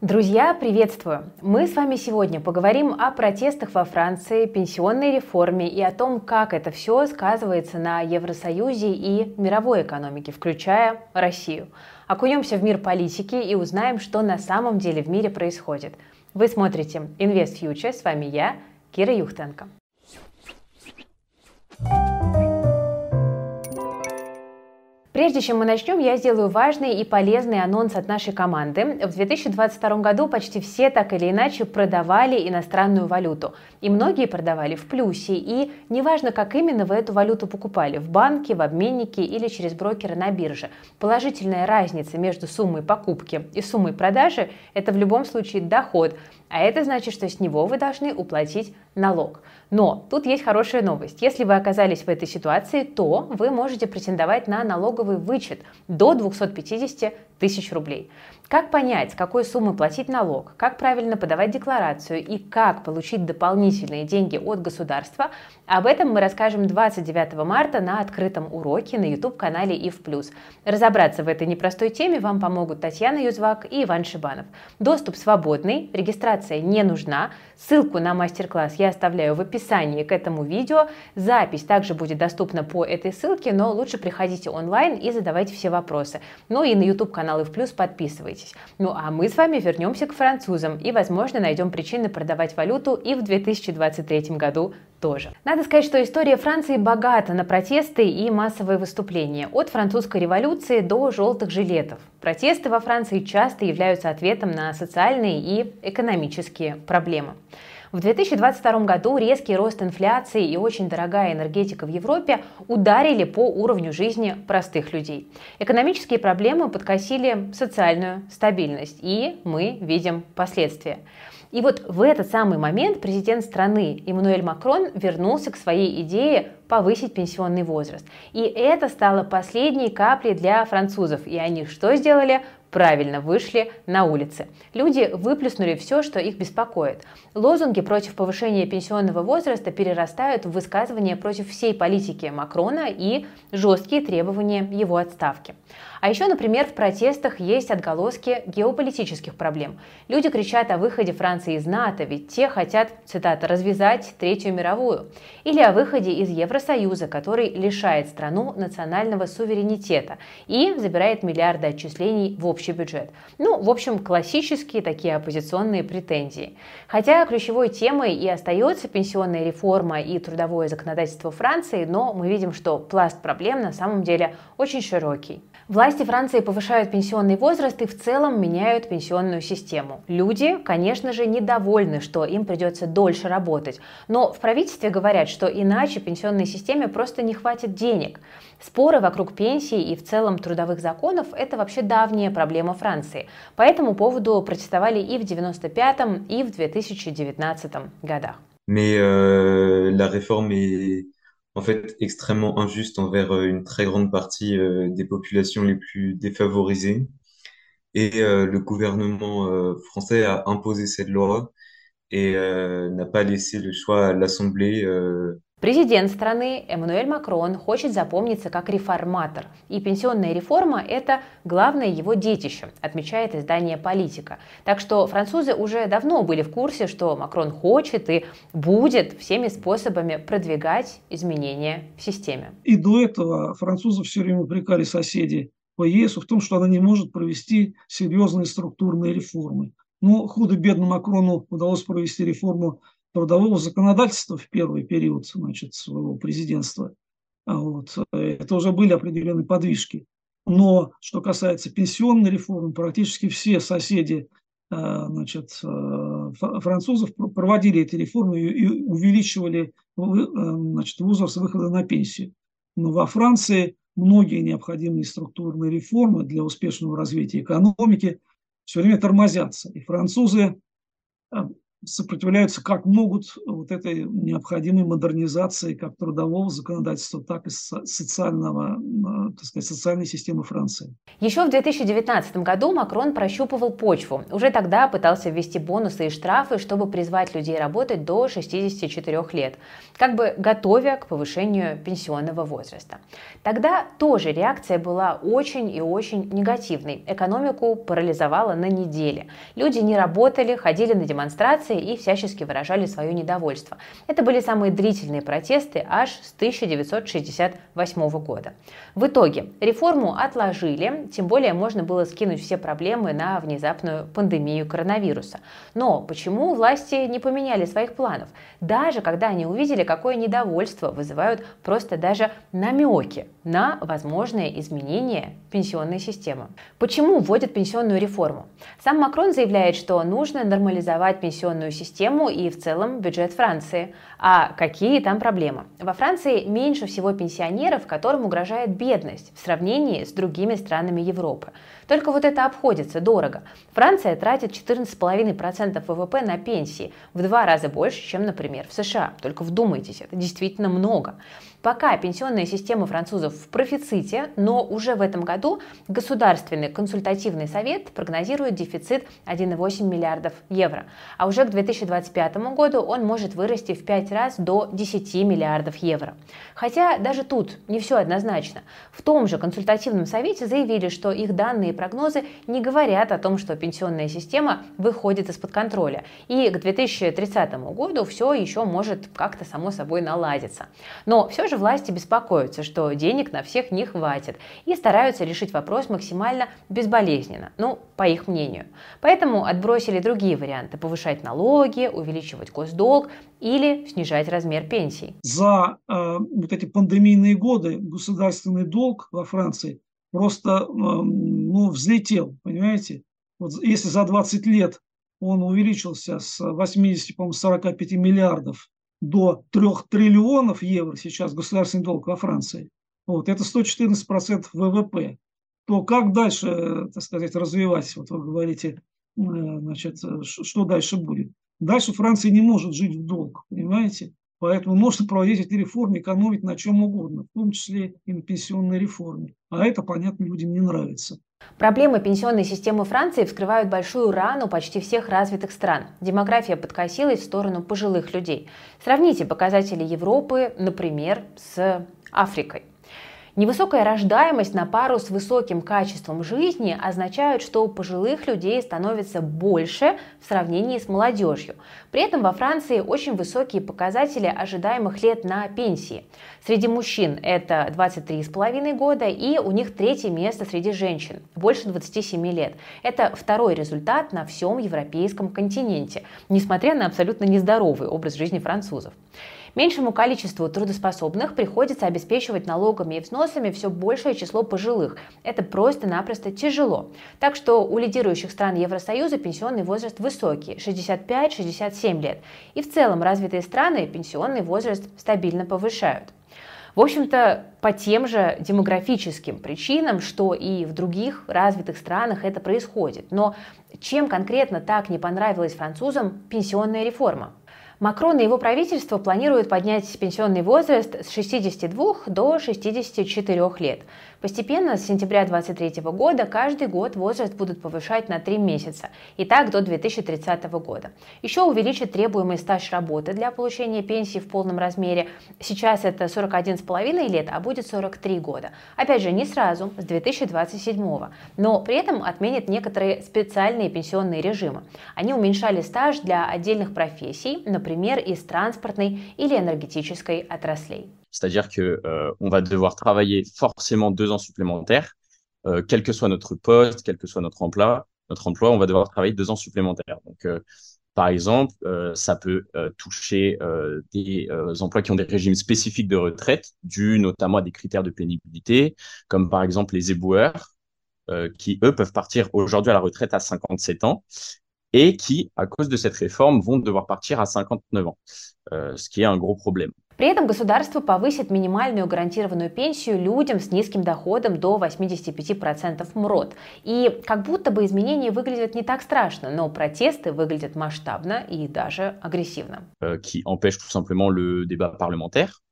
Друзья, приветствую! Мы с вами сегодня поговорим о протестах во Франции, пенсионной реформе и о том, как это все сказывается на Евросоюзе и мировой экономике, включая Россию. Окунемся в мир политики и узнаем, что на самом деле в мире происходит. Вы смотрите Invest Future, с вами я, Кира Юхтенко. Прежде чем мы начнем, я сделаю важный и полезный анонс от нашей команды. В 2022 году почти все так или иначе продавали иностранную валюту. И многие продавали в плюсе. И неважно, как именно вы эту валюту покупали, в банке, в обменнике или через брокера на бирже. Положительная разница между суммой покупки и суммой продажи – это в любом случае доход. А это значит, что с него вы должны уплатить налог. Но тут есть хорошая новость. Если вы оказались в этой ситуации, то вы можете претендовать на налоговый вычет до 250 тысяч рублей. Как понять, с какой суммы платить налог, как правильно подавать декларацию и как получить дополнительные деньги от государства, об этом мы расскажем 29 марта на открытом уроке на YouTube-канале ИВ+. Разобраться в этой непростой теме вам помогут Татьяна Юзвак и Иван Шибанов. Доступ свободный, регистрация не нужна. Ссылку на мастер-класс я оставляю в описании к этому видео. Запись также будет доступна по этой ссылке, но лучше приходите онлайн и задавайте все вопросы. Ну и на YouTube-канал ИВ+, подписывайтесь. Ну а мы с вами вернемся к французам и, возможно, найдем причины продавать валюту и в 2023 году тоже. Надо сказать, что история Франции богата на протесты и массовые выступления. От французской революции до желтых жилетов. Протесты во Франции часто являются ответом на социальные и экономические проблемы. В 2022 году резкий рост инфляции и очень дорогая энергетика в Европе ударили по уровню жизни простых людей. Экономические проблемы подкосили социальную стабильность, и мы видим последствия. И вот в этот самый момент президент страны Эммануэль Макрон вернулся к своей идее повысить пенсионный возраст. И это стало последней каплей для французов. И они что сделали? Правильно вышли на улицы. Люди выплеснули все, что их беспокоит. Лозунги против повышения пенсионного возраста перерастают в высказывания против всей политики Макрона и жесткие требования его отставки. А еще, например, в протестах есть отголоски геополитических проблем. Люди кричат о выходе Франции из НАТО, ведь те хотят, цитата, «развязать Третью мировую». Или о выходе из Евросоюза, который лишает страну национального суверенитета и забирает миллиарды отчислений в общий бюджет. Ну, в общем, классические такие оппозиционные претензии. Хотя ключевой темой и остается пенсионная реформа и трудовое законодательство Франции, но мы видим, что пласт проблем на самом деле очень широкий. Власти Франции повышают пенсионный возраст и в целом меняют пенсионную систему. Люди, конечно же, недовольны, что им придется дольше работать, но в правительстве говорят, что иначе пенсионной системе просто не хватит денег. Споры вокруг пенсии и в целом трудовых законов – это вообще давняя проблема Франции. По этому поводу протестовали и в 1995 и в 2019 годах. Mais euh, en fait extrêmement injuste envers euh, une très grande partie euh, des populations les plus défavorisées. Et euh, le gouvernement français a imposé cette loi et n'a pas laissé le choix à l'Assemblée Президент страны Эммануэль Макрон хочет запомниться как реформатор, и пенсионная реформа – это главное его детище, отмечает издание «Политика». Так что французы уже давно были в курсе, что Макрон хочет и будет всеми способами продвигать изменения в системе. И до этого французы все время упрекали соседей по ЕС в том, что она не может провести серьезные структурные реформы. Но худо-бедно Макрону удалось провести реформу трудового законодательства в первый период значит, своего президентства. А вот. Это уже были определенные подвижки. Но что касается пенсионной реформы, практически все соседи а, значит, а, французов проводили эти реформы и увеличивали значит, возраст выхода на пенсию. Но во Франции многие необходимые структурные реформы для успешного развития экономики все время тормозятся. И французы сопротивляются как могут вот этой необходимой модернизации как трудового законодательства, так и социального так сказать, социальной системы Франции. Еще в 2019 году Макрон прощупывал почву. Уже тогда пытался ввести бонусы и штрафы, чтобы призвать людей работать до 64 лет, как бы готовя к повышению пенсионного возраста. Тогда тоже реакция была очень и очень негативной. Экономику парализовала на неделе. Люди не работали, ходили на демонстрации и всячески выражали свое недовольство. Это были самые длительные протесты аж с 1968 года. В итоге реформу отложили, тем более можно было скинуть все проблемы на внезапную пандемию коронавируса. Но почему власти не поменяли своих планов? Даже когда они увидели, какое недовольство вызывают просто даже намеки на возможное изменение пенсионной системы. Почему вводят пенсионную реформу? Сам Макрон заявляет, что нужно нормализовать пенсионную систему и в целом бюджет Франции. А какие там проблемы? Во Франции меньше всего пенсионеров, которым угрожает бедность в сравнении с другими странами Европы. Только вот это обходится дорого. Франция тратит 14,5% ВВП на пенсии, в два раза больше, чем, например, в США. Только вдумайтесь, это действительно много. Пока пенсионная система французов в профиците, но уже в этом году Государственный консультативный совет прогнозирует дефицит 1,8 миллиардов евро. А уже к 2025 году он может вырасти в 5 раз до 10 миллиардов евро. Хотя даже тут не все однозначно. В том же консультативном совете заявили, что их данные и прогнозы не говорят о том, что пенсионная система выходит из-под контроля. И к 2030 году все еще может как-то само собой наладиться. Но все же власти беспокоятся, что денег на всех не хватит и стараются решить вопрос максимально безболезненно, ну, по их мнению. Поэтому отбросили другие варианты – повышать налоги, увеличивать госдолг или снижать размер пенсий. За э, вот эти пандемийные годы государственный долг во Франции просто э, ну, взлетел, понимаете? Вот если за 20 лет он увеличился с 80, по 45 миллиардов до 3 триллионов евро сейчас государственный долг во Франции, вот, это 114% ВВП, то как дальше, так сказать, развивать, вот вы говорите, э, значит, что дальше будет? Дальше Франция не может жить в долг, понимаете? Поэтому можно проводить эти реформы, экономить на чем угодно, в том числе и на пенсионной реформе. А это, понятно, людям не нравится. Проблемы пенсионной системы Франции вскрывают большую рану почти всех развитых стран. Демография подкосилась в сторону пожилых людей. Сравните показатели Европы, например, с Африкой. Невысокая рождаемость на пару с высоким качеством жизни означают, что у пожилых людей становится больше в сравнении с молодежью. При этом во Франции очень высокие показатели ожидаемых лет на пенсии. Среди мужчин это 23,5 года и у них третье место среди женщин, больше 27 лет. Это второй результат на всем европейском континенте, несмотря на абсолютно нездоровый образ жизни французов. Меньшему количеству трудоспособных приходится обеспечивать налогами и взносами все большее число пожилых. Это просто-напросто тяжело. Так что у лидирующих стран Евросоюза пенсионный возраст высокий – 65-67 лет. И в целом развитые страны пенсионный возраст стабильно повышают. В общем-то, по тем же демографическим причинам, что и в других развитых странах это происходит. Но чем конкретно так не понравилась французам пенсионная реформа? Макрон и его правительство планируют поднять пенсионный возраст с 62 до 64 лет. Постепенно с сентября 2023 года каждый год возраст будут повышать на 3 месяца, и так до 2030 года. Еще увеличат требуемый стаж работы для получения пенсии в полном размере. Сейчас это 41,5 лет, а будет 43 года. Опять же, не сразу, с 2027. Но при этом отменят некоторые специальные пенсионные режимы. Они уменьшали стаж для отдельных профессий, например, из транспортной или энергетической отраслей. C'est-à-dire que euh, va devoir travailler forcément deux ans supplémentaires, euh, quel que soit notre poste, quel que soit notre emploi. Notre emploi, on va devoir travailler deux ans supplémentaires. Donc, euh, par exemple, ça peut toucher des emplois qui ont des régimes spécifiques de retraite, dus notamment à des critères de pénibilité, comme par exemple les éboueurs, qui eux peuvent partir aujourd'hui à la retraite à 57 ans et qui, à cause de cette réforme, vont devoir partir à 59 ans, ce qui est un gros problème. При этом государство повысит минимальную гарантированную пенсию людям с низким доходом до 85% МРОД. И как будто бы изменения выглядят не так страшно, но протесты выглядят масштабно и даже агрессивно. Qui empêche tout simplement le débat parlementaire.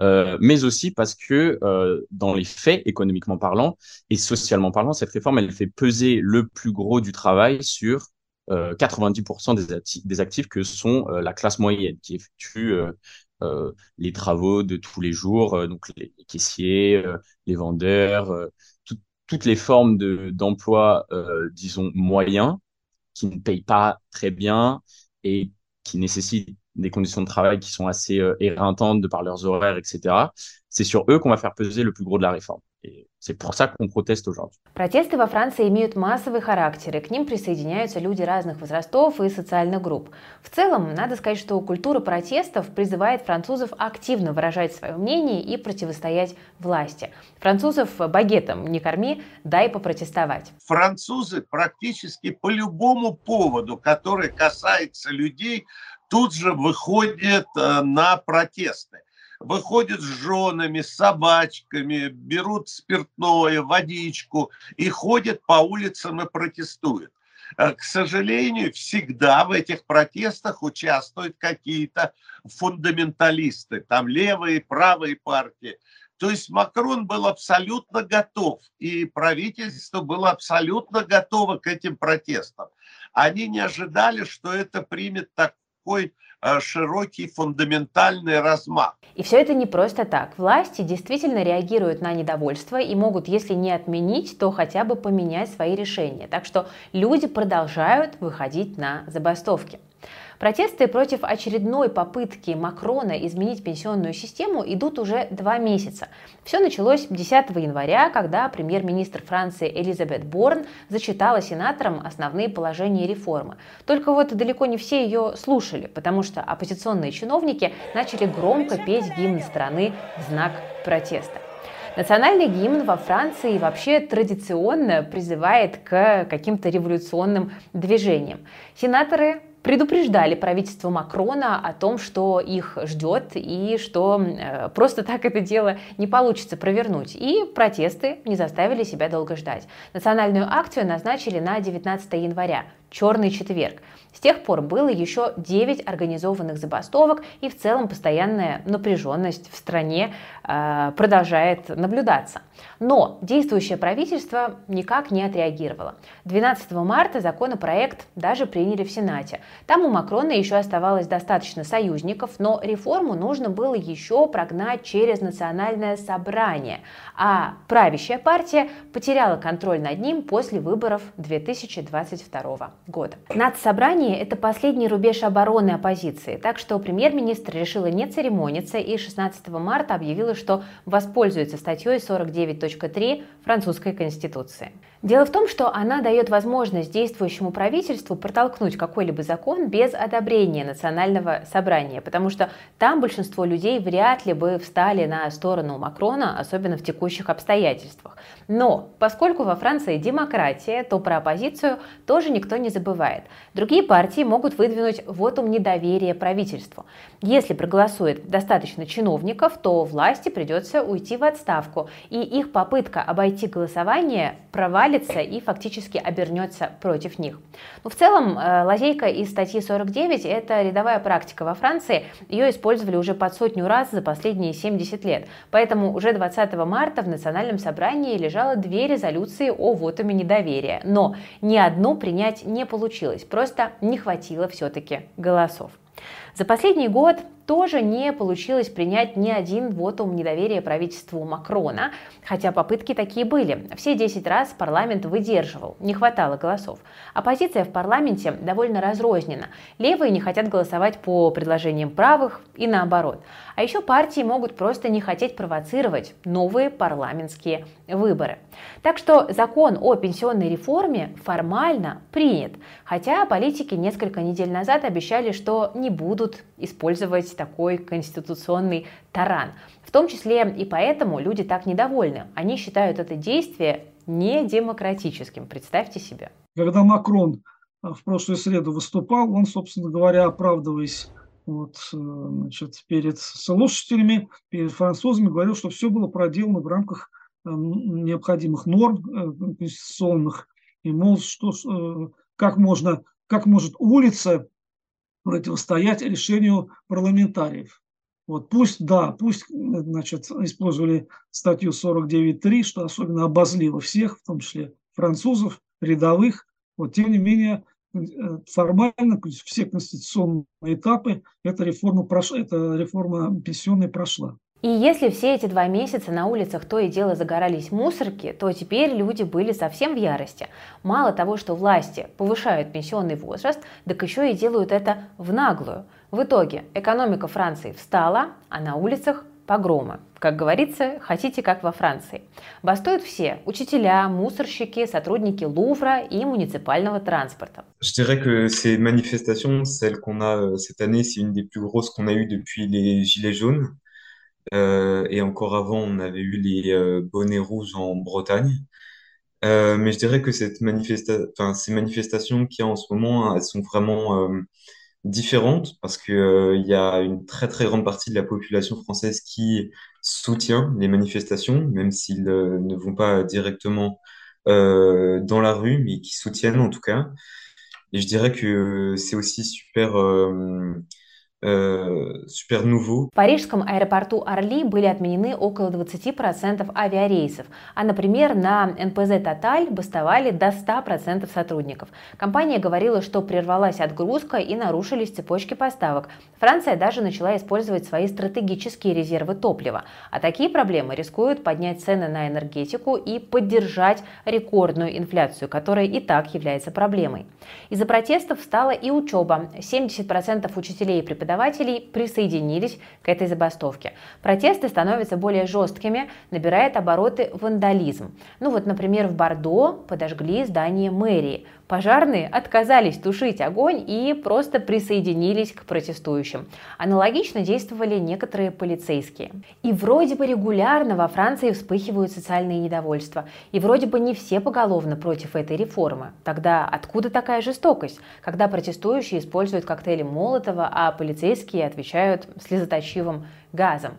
euh, mais aussi parce que euh, dans les faits, économiquement parlant et socialement parlant, cette réforme, elle fait peser le plus gros du travail sur 90% des, des, actifs que sont la classe moyenne qui effectue les travaux de tous les jours, donc les, caissiers, les vendeurs, toutes les formes d'emploi, disons, moyens, qui ne payent pas très bien et qui nécessitent des conditions de travail qui sont assez euh, éreintantes de par leurs horaires, etc. C'est sur eux qu'on va faire peser le plus gros de la réforme. C'est pour ça qu'on proteste aujourd'hui. Протесты во Франции имеют массовый характер, и к ним присоединяются люди разных возрастов и социальных групп. В целом, надо сказать, что культура протестов призывает французов активно выражать свое мнение и противостоять власти. Французов багетом не корми, дай попротестовать. Французы практически по любому поводу, который касается людей, тут же выходят э, на протесты. Выходят с женами, с собачками, берут спиртное, водичку и ходят по улицам и протестуют. Э, к сожалению, всегда в этих протестах участвуют какие-то фундаменталисты, там левые, правые партии. То есть Макрон был абсолютно готов, и правительство было абсолютно готово к этим протестам. Они не ожидали, что это примет так, такой э, широкий фундаментальный размах. И все это не просто так. Власти действительно реагируют на недовольство и могут, если не отменить, то хотя бы поменять свои решения. Так что люди продолжают выходить на забастовки. Протесты против очередной попытки Макрона изменить пенсионную систему идут уже два месяца. Все началось 10 января, когда премьер-министр Франции Элизабет Борн зачитала сенаторам основные положения реформы. Только вот далеко не все ее слушали, потому что оппозиционные чиновники начали громко петь гимн страны в знак протеста. Национальный гимн во Франции вообще традиционно призывает к каким-то революционным движениям. Сенаторы предупреждали правительство Макрона о том, что их ждет и что э, просто так это дело не получится провернуть. И протесты не заставили себя долго ждать. Национальную акцию назначили на 19 января, черный четверг. С тех пор было еще 9 организованных забастовок, и в целом постоянная напряженность в стране э, продолжает наблюдаться. Но действующее правительство никак не отреагировало. 12 марта законопроект даже приняли в Сенате. Там у Макрона еще оставалось достаточно союзников, но реформу нужно было еще прогнать через национальное собрание. А правящая партия потеряла контроль над ним после выборов 2022 года. Нацсобрание – это последний рубеж обороны оппозиции, так что премьер-министр решила не церемониться и 16 марта объявила, что воспользуется статьей 49.3 французской конституции. Дело в том, что она дает возможность действующему правительству протолкнуть какой-либо закон без одобрения национального собрания, потому что там большинство людей вряд ли бы встали на сторону Макрона, особенно в текущих обстоятельствах. Но поскольку во Франции демократия, то про оппозицию тоже никто не забывает. Другие партии могут выдвинуть вотум недоверия правительству. Если проголосует достаточно чиновников, то власти придется уйти в отставку, и их попытка обойти голосование провалится и фактически обернется против них. Но в целом э, лазейка из статьи 49 – это рядовая практика во Франции. Ее использовали уже под сотню раз за последние 70 лет. Поэтому уже 20 марта в Национальном собрании лежало две резолюции о вотуме недоверия. Но ни одну принять не получилось, просто не хватило все-таки голосов. За последний год тоже не получилось принять ни один вотум недоверия правительству Макрона, хотя попытки такие были. Все 10 раз парламент выдерживал, не хватало голосов. Оппозиция в парламенте довольно разрознена. Левые не хотят голосовать по предложениям правых и наоборот. А еще партии могут просто не хотеть провоцировать новые парламентские выборы. Так что закон о пенсионной реформе формально принят, хотя политики несколько недель назад обещали, что не будут использовать такой конституционный таран. В том числе и поэтому люди так недовольны. Они считают это действие недемократическим. Представьте себе. Когда Макрон э, в прошлую среду выступал, он, собственно говоря, оправдываясь вот, э, значит, перед слушателями, перед французами, говорил, что все было проделано в рамках э, необходимых норм конституционных, и, мол, что, как, можно, как может улица противостоять решению парламентариев. Вот пусть, да, пусть, значит, использовали статью 49.3, что особенно обозлило всех, в том числе французов, рядовых. Вот, тем не менее, э, формально все конституционные этапы эта реформа, прошла, эта реформа пенсионная прошла. И если все эти два месяца на улицах то и дело загорались мусорки, то теперь люди были совсем в ярости. Мало того, что власти повышают пенсионный возраст, так еще и делают это в наглую. В итоге экономика Франции встала, а на улицах погромы. Как говорится, хотите как во Франции. Бастуют все – учителя, мусорщики, сотрудники Лувра и муниципального транспорта. Je dirais que ces manifestations, celles qu'on a euh, cette année, c'est une des plus grosses qu'on a eues depuis les Gilets jaunes. Euh, et encore avant, on avait eu les euh, bonnets rouges en Bretagne. Euh, mais je dirais que ces manifestations qu'il y a en ce moment, elles sont vraiment différentes parce que il y a une très très grande partie de la population française qui soutient les manifestations, même s'ils ne vont pas directement dans la rue, mais qui soutiennent en tout cas. Et je dirais que c'est aussi super Э, супер В парижском аэропорту Орли были отменены около 20% авиарейсов, а, например, на НПЗ «Тоталь» бастовали до 100% сотрудников. Компания говорила, что прервалась отгрузка и нарушились цепочки поставок. Франция даже начала использовать свои стратегические резервы топлива. А такие проблемы рискуют поднять цены на энергетику и поддержать рекордную инфляцию, которая и так является проблемой. Из-за протестов стала и учеба. 70% учителей и преподавателей преподавателей присоединились к этой забастовке. Протесты становятся более жесткими, набирает обороты вандализм. Ну вот, например, в Бордо подожгли здание мэрии. Пожарные отказались тушить огонь и просто присоединились к протестующим. Аналогично действовали некоторые полицейские. И вроде бы регулярно во Франции вспыхивают социальные недовольства. И вроде бы не все поголовно против этой реформы. Тогда откуда такая жестокость, когда протестующие используют коктейли Молотова, а полицейские отвечают слезоточивым газом?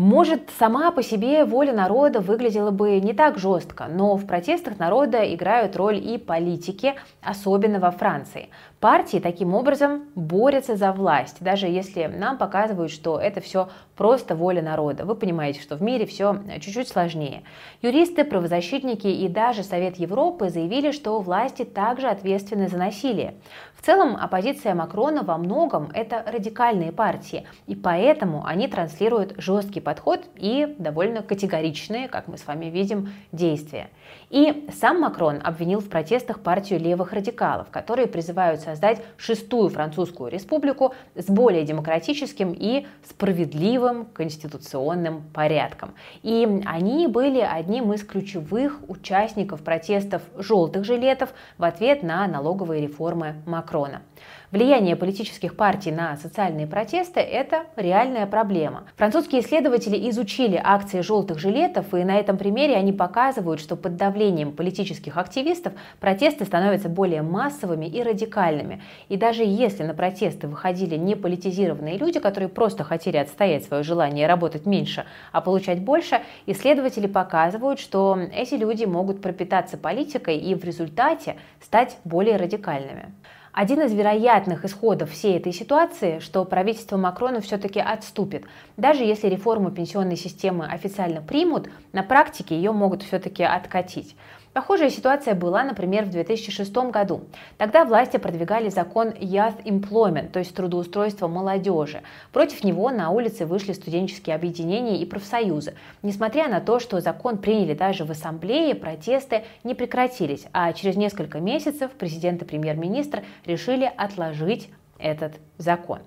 Может, сама по себе воля народа выглядела бы не так жестко, но в протестах народа играют роль и политики, особенно во Франции. Партии таким образом борются за власть, даже если нам показывают, что это все просто воля народа. Вы понимаете, что в мире все чуть-чуть сложнее. Юристы, правозащитники и даже Совет Европы заявили, что власти также ответственны за насилие. В целом, оппозиция Макрона во многом это радикальные партии, и поэтому они транслируют жесткий подход и довольно категоричные, как мы с вами видим, действия. И сам Макрон обвинил в протестах партию левых радикалов, которые призывают создать шестую французскую республику с более демократическим и справедливым конституционным порядком. И они были одним из ключевых участников протестов желтых жилетов в ответ на налоговые реформы Макрона. Влияние политических партий на социальные протесты – это реальная проблема. Французские исследователи изучили акции желтых жилетов, и на этом примере они показывают, что под давлением политических активистов протесты становятся более массовыми и радикальными. И даже если на протесты выходили не политизированные люди, которые просто хотели отстоять свое желание работать меньше, а получать больше, исследователи показывают, что эти люди могут пропитаться политикой и в результате стать более радикальными. Один из вероятных исходов всей этой ситуации, что правительство Макрона все-таки отступит. Даже если реформу пенсионной системы официально примут, на практике ее могут все-таки откатить. Похожая ситуация была, например, в 2006 году. Тогда власти продвигали закон Youth Employment, то есть трудоустройство молодежи. Против него на улице вышли студенческие объединения и профсоюзы. Несмотря на то, что закон приняли даже в ассамблее, протесты не прекратились, а через несколько месяцев президент и премьер-министр решили отложить этот закон.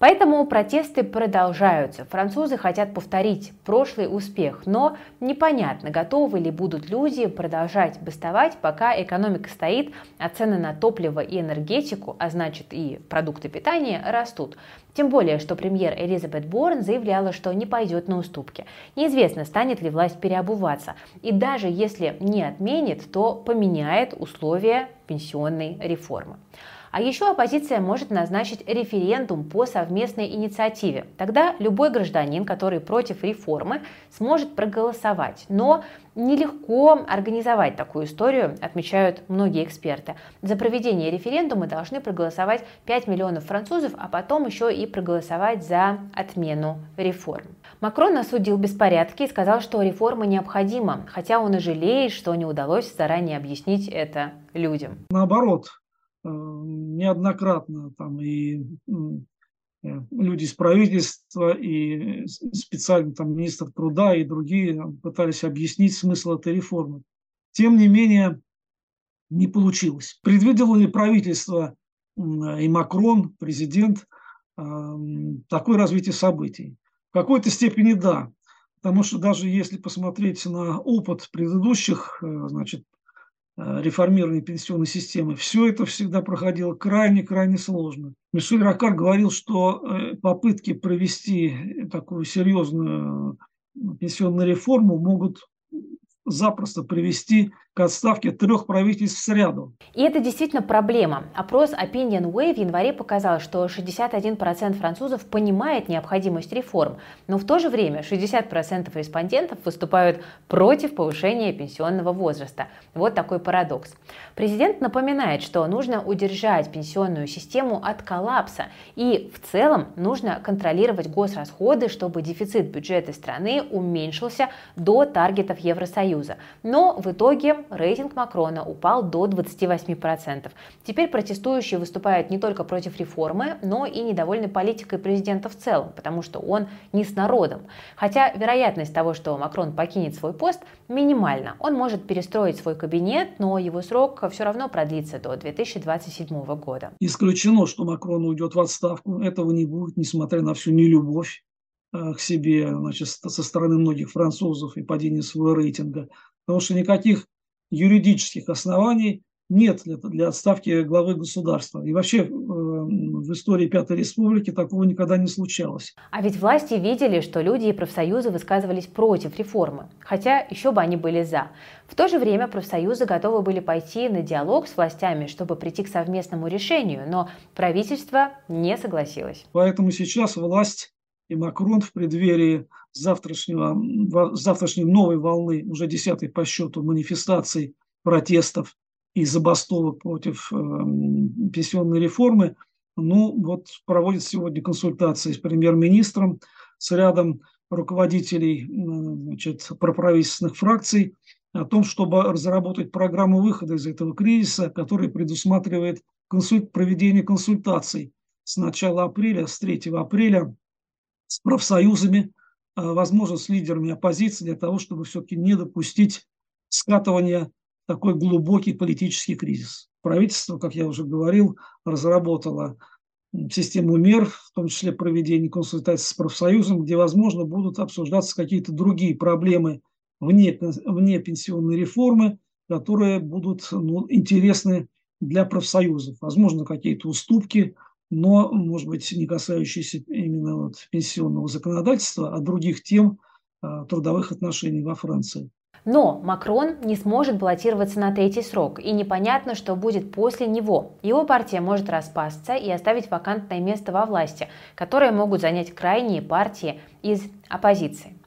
Поэтому протесты продолжаются. Французы хотят повторить прошлый успех, но непонятно, готовы ли будут люди продолжать бастовать, пока экономика стоит, а цены на топливо и энергетику, а значит и продукты питания, растут. Тем более, что премьер Элизабет Борн заявляла, что не пойдет на уступки. Неизвестно, станет ли власть переобуваться. И даже если не отменит, то поменяет условия пенсионной реформы. А еще оппозиция может назначить референдум по совместной инициативе. Тогда любой гражданин, который против реформы, сможет проголосовать. Но Нелегко организовать такую историю, отмечают многие эксперты. За проведение референдума должны проголосовать 5 миллионов французов, а потом еще и проголосовать за отмену реформ. Макрон осудил беспорядки и сказал, что реформа необходима, хотя он и жалеет, что не удалось заранее объяснить это людям. Наоборот, неоднократно там и Э, люди из правительства и специально там министр труда и другие пытались объяснить смысл этой реформы. Тем не менее, не получилось. Предвидело ли правительство и Макрон, президент, такое развитие событий? В какой-то степени да. Потому что даже если посмотреть на опыт предыдущих э, значит, Э, реформирования пенсионной системы, все это всегда проходило крайне-крайне сложно. Мишель Ракар говорил, что э, попытки провести такую серьезную э, пенсионную реформу могут запросто привести к отставке трех правительств сряду. И это действительно проблема. Опрос Opinion Way в январе показал, что 61% французов понимает необходимость реформ, но в то же время 60% респондентов выступают против повышения пенсионного возраста. Вот такой парадокс. Президент напоминает, что нужно удержать пенсионную систему от коллапса и в целом нужно контролировать госрасходы, чтобы дефицит бюджета страны уменьшился до таргетов Евросоюза. Но в итоге рейтинг Макрона упал до 28%. Теперь протестующие выступают не только против реформы, но и недовольны политикой президента в целом, потому что он не с народом. Хотя вероятность того, что Макрон покинет свой пост, минимальна. Он может перестроить свой кабинет, но его срок все равно продлится до 2027 года. Исключено, что Макрон уйдет в отставку. Этого не будет, несмотря на всю нелюбовь э, к себе значит, со стороны многих французов и падение своего рейтинга. Потому что никаких юридических оснований нет для, для отставки главы государства. И вообще э, в истории Пятой Республики такого никогда не случалось. А ведь власти видели, что люди и профсоюзы высказывались против реформы, хотя еще бы они были за. В то же время профсоюзы готовы были пойти на диалог с властями, чтобы прийти к совместному решению, но правительство не согласилось. Поэтому сейчас власть и Макрон в преддверии завтрашнего, завтрашней новой волны, уже десятой по счету, манифестаций, протестов и забастовок против э, пенсионной реформы, ну вот проводит сегодня консультации с премьер-министром, с рядом руководителей значит, проправительственных фракций о том, чтобы разработать программу выхода из этого кризиса, которая предусматривает консуль... проведение консультаций с начала апреля, с 3 апреля с профсоюзами, а, возможно, с лидерами оппозиции для того, чтобы все-таки не допустить скатывания в такой глубокий политический кризис. Правительство, как я уже говорил, разработало систему мер, в том числе проведение консультаций с профсоюзом, где, возможно, будут обсуждаться какие-то другие проблемы вне, вне пенсионной реформы, которые будут ну, интересны для профсоюзов. Возможно, какие-то уступки – но, может быть, не касающиеся именно вот пенсионного законодательства, а других тем а, трудовых отношений во Франции. Но Макрон не сможет баллотироваться на третий срок, и непонятно, что будет после него. Его партия может распасться и оставить вакантное место во власти, которое могут занять крайние партии из оппозиции.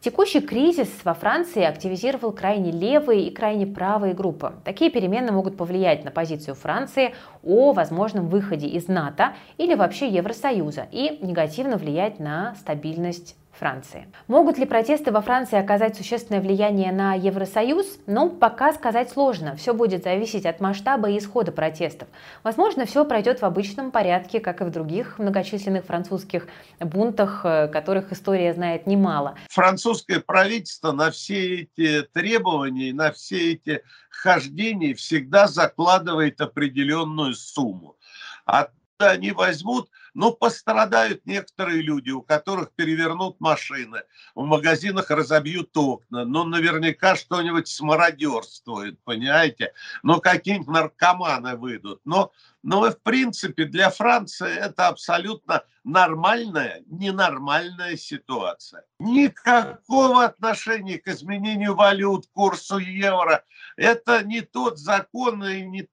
Текущий кризис во Франции активизировал крайне левые и крайне правые группы. Такие перемены могут повлиять на позицию Франции о возможном выходе из НАТО или вообще Евросоюза и негативно влиять на стабильность Франции. Могут ли протесты во Франции оказать существенное влияние на Евросоюз? Ну, пока сказать сложно. Все будет зависеть от масштаба и исхода протестов. Возможно, все пройдет в обычном порядке, как и в других многочисленных французских бунтах, э, которых история знает немало. Французское правительство на все эти требования, на все эти хождения всегда закладывает определенную сумму. Откуда они возьмут – ну, пострадают некоторые люди, у которых перевернут машины, в магазинах разобьют окна, ну, наверняка что-нибудь смародерствует, понимаете? Ну, какие-нибудь наркоманы выйдут. Но, но, в принципе, для Франции это абсолютно нормальная, ненормальная ситуация. Никакого отношения к изменению валют, курсу евро. Это не тот закон и не,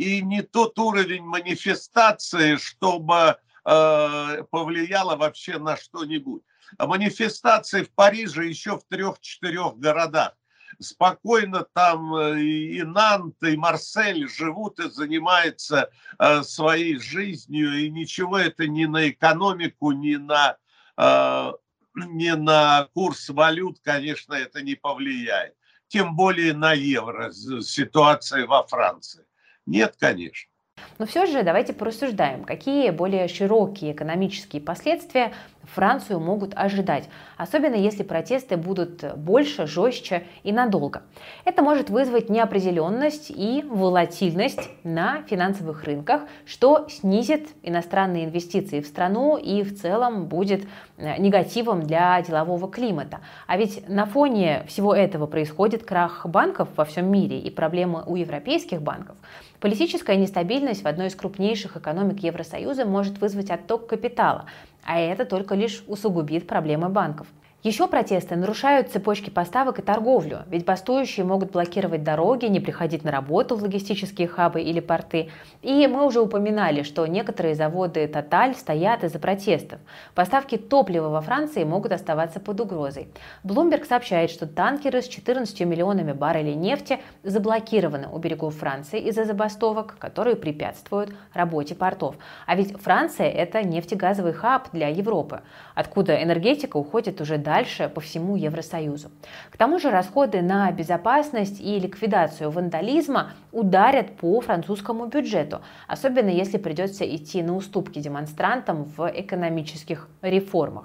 и не тот уровень манифестации, чтобы э, повлияло вообще на что-нибудь. А манифестации в Париже еще в трех-четырех городах. Спокойно там э, и Нант, и Марсель живут и занимаются э, своей жизнью, и ничего это ни на экономику, ни на, э, ни на курс валют, конечно, это не повлияет. Тем более на евро, ситуация во Франции. Нет, конечно. Но все же давайте порассуждаем, какие более широкие экономические последствия Францию могут ожидать, особенно если протесты будут больше, жестче и надолго. Это может вызвать неопределенность и волатильность на финансовых рынках, что снизит иностранные инвестиции в страну и в целом будет э, негативом для делового климата. А ведь на фоне всего этого происходит крах банков во всем мире и проблемы у европейских банков. Политическая нестабильность в одной из крупнейших экономик Евросоюза может вызвать отток капитала, а это только лишь усугубит проблемы банков. Еще протесты нарушают цепочки поставок и торговлю, ведь бастующие могут блокировать дороги, не приходить на работу в логистические хабы или порты. И мы уже упоминали, что некоторые заводы Total стоят из-за протестов. Поставки топлива во Франции могут оставаться под угрозой. Bloomberg сообщает, что танкеры с 14 миллионами баррелей нефти заблокированы у берегов Франции из-за забастовок, которые препятствуют работе портов. А ведь Франция – это нефтегазовый хаб для Европы, откуда энергетика уходит уже до дальше по всему Евросоюзу. К тому же расходы на безопасность и ликвидацию вандализма ударят по французскому бюджету, особенно если придется идти на уступки демонстрантам в экономических реформах.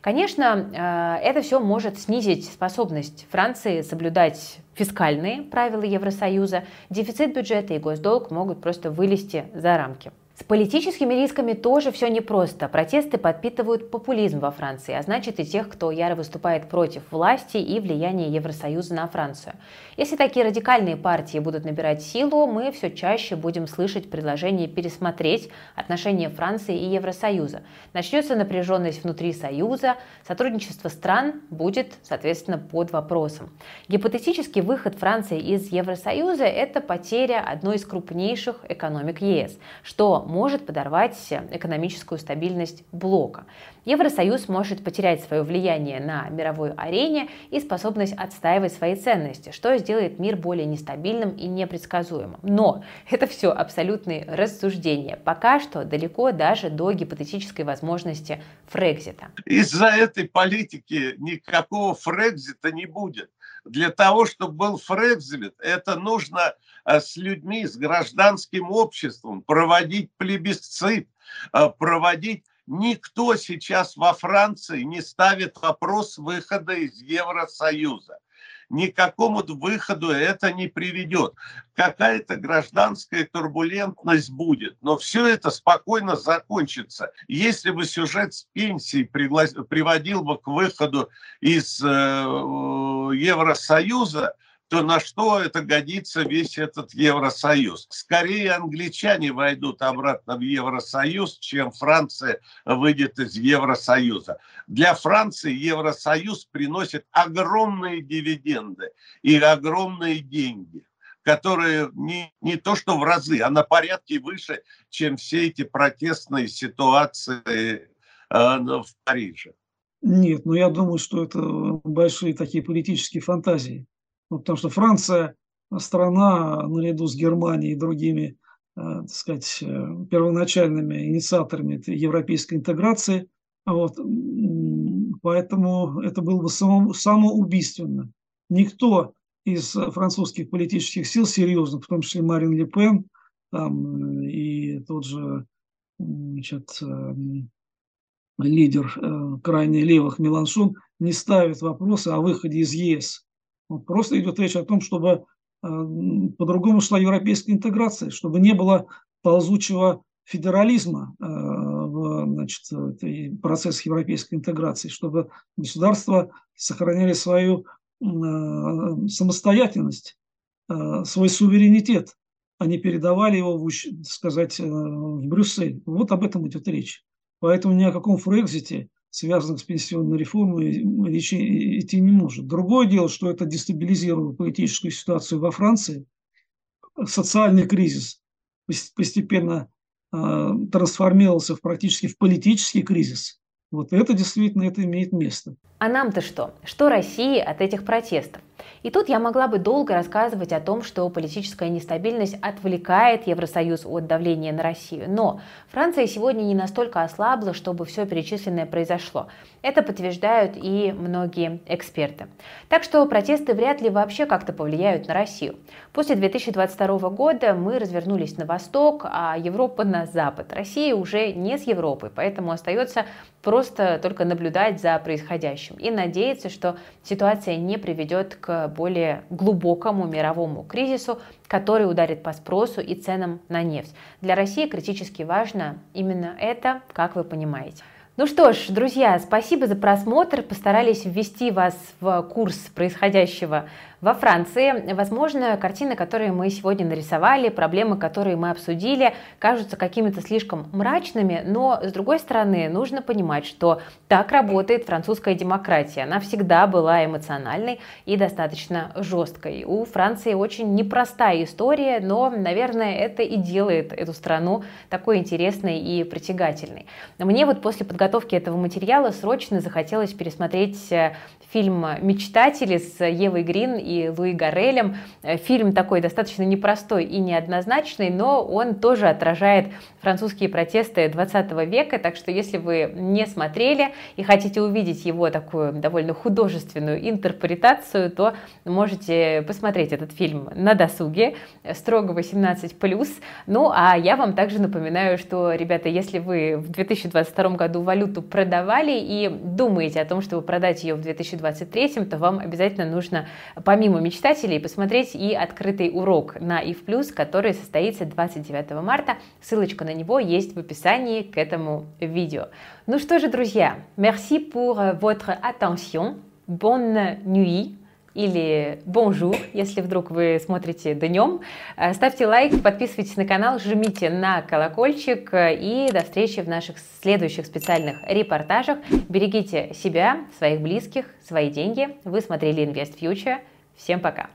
Конечно, э, это все может снизить способность Франции соблюдать фискальные правила Евросоюза. Дефицит бюджета и госдолг могут просто вылезти за рамки. С политическими рисками тоже все непросто. Протесты подпитывают популизм во Франции, а значит и тех, кто яро выступает против власти и влияния Евросоюза на Францию. Если такие радикальные партии будут набирать силу, мы все чаще будем слышать предложение пересмотреть отношения Франции и Евросоюза. Начнется напряженность внутри Союза, сотрудничество стран будет, соответственно, под вопросом. Гипотетический выход Франции из Евросоюза – это потеря одной из крупнейших экономик ЕС, что может подорвать экономическую стабильность блока. Евросоюз может потерять свое влияние на мировой арене и способность отстаивать свои ценности, что сделает мир более нестабильным и непредсказуемым. Но это все абсолютные рассуждения. Пока что далеко даже до гипотетической возможности Фрекзита. Из-за этой политики никакого Фрекзита не будет. Для того, чтобы был Фрекзит, это нужно с людьми, с гражданским обществом проводить плебисцит, э, проводить Никто сейчас во Франции не ставит вопрос выхода из Евросоюза. Никакому выходу это не приведет. Какая-то гражданская турбулентность будет, но все это спокойно закончится. Если бы сюжет с пенсией приводил бы к выходу из э, Евросоюза, то на что это годится весь этот Евросоюз? Скорее англичане войдут обратно в Евросоюз, чем Франция выйдет из Евросоюза. Для Франции Евросоюз приносит огромные дивиденды и огромные деньги которые не, не то что в разы, а на порядке выше, чем все эти протестные ситуации э, в Париже. Нет, ну я думаю, что это большие такие политические фантазии. Ну, потому что Франция страна наряду с Германией и другими, э, так сказать, э, первоначальными инициаторами европейской интеграции. Вот. Поэтому это было бы само, самоубийственно. Никто из французских политических сил серьезных, в том числе Марин Ле Пен там, э, и тот же значит, лидер крайне левых Меланшон, не ставит вопросы о выходе из ЕС. Просто идет речь о том, чтобы э, по-другому шла европейская интеграция, чтобы не было ползучего федерализма э, в значит, процесс европейской интеграции, чтобы государства сохраняли свою э, самостоятельность, свой суверенитет, а не передавали его, в, сказать, в Брюссель. Вот об этом идет речь. Поэтому ни о каком Фрекзите связанных с пенсионной реформой, речи идти не может. Другое дело, что это дестабилизировало политическую ситуацию во Франции, социальный кризис постепенно э, трансформировался в практически в политический кризис, вот это действительно это имеет место. А нам-то что? Что России от этих протестов? И тут я могла бы долго рассказывать о том, что политическая нестабильность отвлекает Евросоюз от давления на Россию. Но Франция сегодня не настолько ослабла, чтобы все перечисленное произошло. Это подтверждают и многие эксперты. Так что протесты вряд ли вообще как-то повлияют на Россию. После 2022 года мы развернулись на восток, а Европа на запад. Россия уже не с Европой, поэтому остается просто только наблюдать за происходящим и надеяться, что ситуация не приведет к более глубокому мировому кризису, который ударит по спросу и ценам на нефть. Для России критически важно именно это, как вы понимаете. Ну что ж, друзья, спасибо за просмотр. Постарались ввести вас в курс происходящего во Франции, возможно, картины, которые мы сегодня нарисовали, проблемы, которые мы обсудили, кажутся какими-то слишком мрачными, но, с другой стороны, нужно понимать, что так работает французская демократия. Она всегда была эмоциональной и достаточно жесткой. У Франции очень непростая история, но, наверное, это и делает эту страну такой интересной и притягательной. Мне вот после подготовки этого материала срочно захотелось пересмотреть э, фильм «Мечтатели» с Евой Грин и Луи Гарелем. Э, фильм такой достаточно непростой и неоднозначный, но он тоже отражает французские протесты 20 века, так что если вы не смотрели и хотите увидеть его такую довольно художественную интерпретацию, то можете посмотреть этот фильм на досуге, строго 18+. Ну, а я вам также напоминаю, что, ребята, если вы в 2022 году валюту продавали и думаете о том, чтобы продать ее в 2023, то вам обязательно нужно, помимо мечтателей, посмотреть и открытый урок на IF+, который состоится 29 марта. Ссылочка на него есть в описании к этому видео. Ну что же, друзья, merci pour votre attention. Bonne nuit или bonjour, если вдруг вы смотрите днем. Ставьте лайк, подписывайтесь на канал, жмите на колокольчик и до встречи в наших следующих специальных репортажах. Берегите себя, своих близких, свои деньги. Вы смотрели Invest Future. Всем пока!